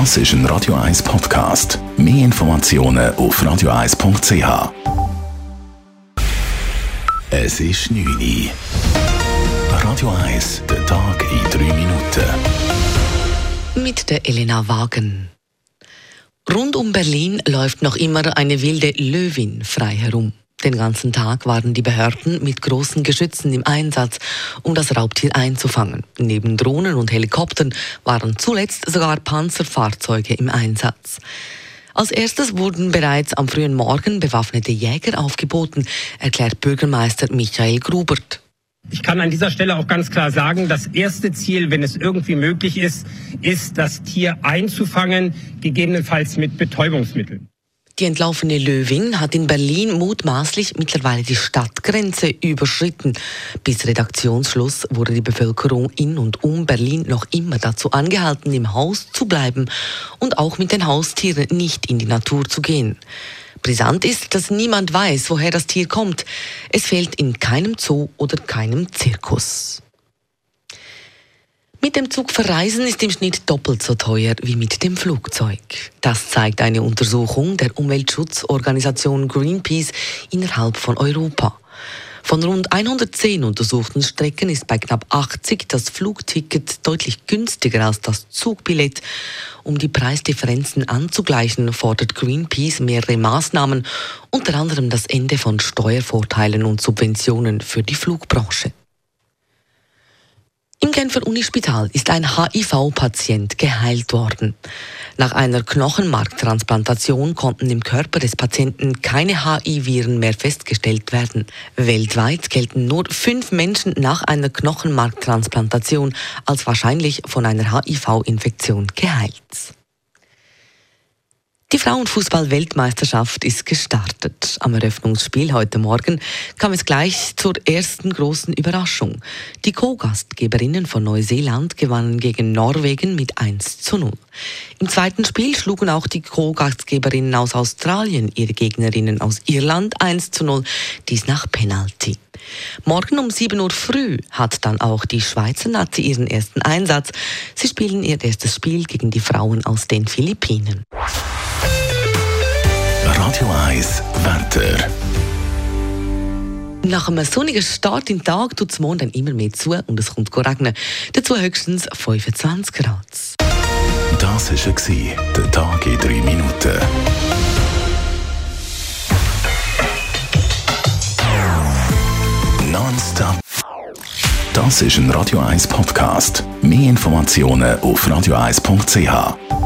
Das ist ein Radio 1 Podcast. Mehr Informationen auf radio1.ch. Es ist 9 Uhr. Radio 1, der Tag in 3 Minuten. Mit der Elena Wagen. Rund um Berlin läuft noch immer eine wilde Löwin frei herum. Den ganzen Tag waren die Behörden mit großen Geschützen im Einsatz, um das Raubtier einzufangen. Neben Drohnen und Helikoptern waren zuletzt sogar Panzerfahrzeuge im Einsatz. Als erstes wurden bereits am frühen Morgen bewaffnete Jäger aufgeboten, erklärt Bürgermeister Michael Grubert. Ich kann an dieser Stelle auch ganz klar sagen, das erste Ziel, wenn es irgendwie möglich ist, ist, das Tier einzufangen, gegebenenfalls mit Betäubungsmitteln. Die entlaufene Löwin hat in Berlin mutmaßlich mittlerweile die Stadtgrenze überschritten. Bis Redaktionsschluss wurde die Bevölkerung in und um Berlin noch immer dazu angehalten, im Haus zu bleiben und auch mit den Haustieren nicht in die Natur zu gehen. Brisant ist, dass niemand weiß, woher das Tier kommt. Es fehlt in keinem Zoo oder keinem Zirkus. Mit dem Zug verreisen ist im Schnitt doppelt so teuer wie mit dem Flugzeug. Das zeigt eine Untersuchung der Umweltschutzorganisation Greenpeace innerhalb von Europa. Von rund 110 untersuchten Strecken ist bei knapp 80 das Flugticket deutlich günstiger als das Zugbillett. Um die Preisdifferenzen anzugleichen, fordert Greenpeace mehrere Maßnahmen, unter anderem das Ende von Steuervorteilen und Subventionen für die Flugbranche. Im Genfer Unispital ist ein HIV-Patient geheilt worden. Nach einer Knochenmarktransplantation konnten im Körper des Patienten keine HIV-Viren mehr festgestellt werden. Weltweit gelten nur fünf Menschen nach einer Knochenmarktransplantation als wahrscheinlich von einer HIV-Infektion geheilt. Die Frauenfußball-Weltmeisterschaft ist gestartet. Am Eröffnungsspiel heute Morgen kam es gleich zur ersten großen Überraschung. Die Co-Gastgeberinnen von Neuseeland gewannen gegen Norwegen mit 1 zu 0. Im zweiten Spiel schlugen auch die Co-Gastgeberinnen aus Australien ihre Gegnerinnen aus Irland 1 zu 0, dies nach Penalty. Morgen um 7 Uhr früh hat dann auch die Schweizer Nazi ihren ersten Einsatz. Sie spielen ihr erstes Spiel gegen die Frauen aus den Philippinen. Radio 1, Wetter. Nach einem sonnigen Start im Tag tut es morgen dann immer mehr zu und es kommt regnen. Dazu höchstens 25 Grad. Das war der Tag in 3 Minuten. Nonstop. Das ist ein Radio 1 Podcast. Mehr Informationen auf radio1.ch.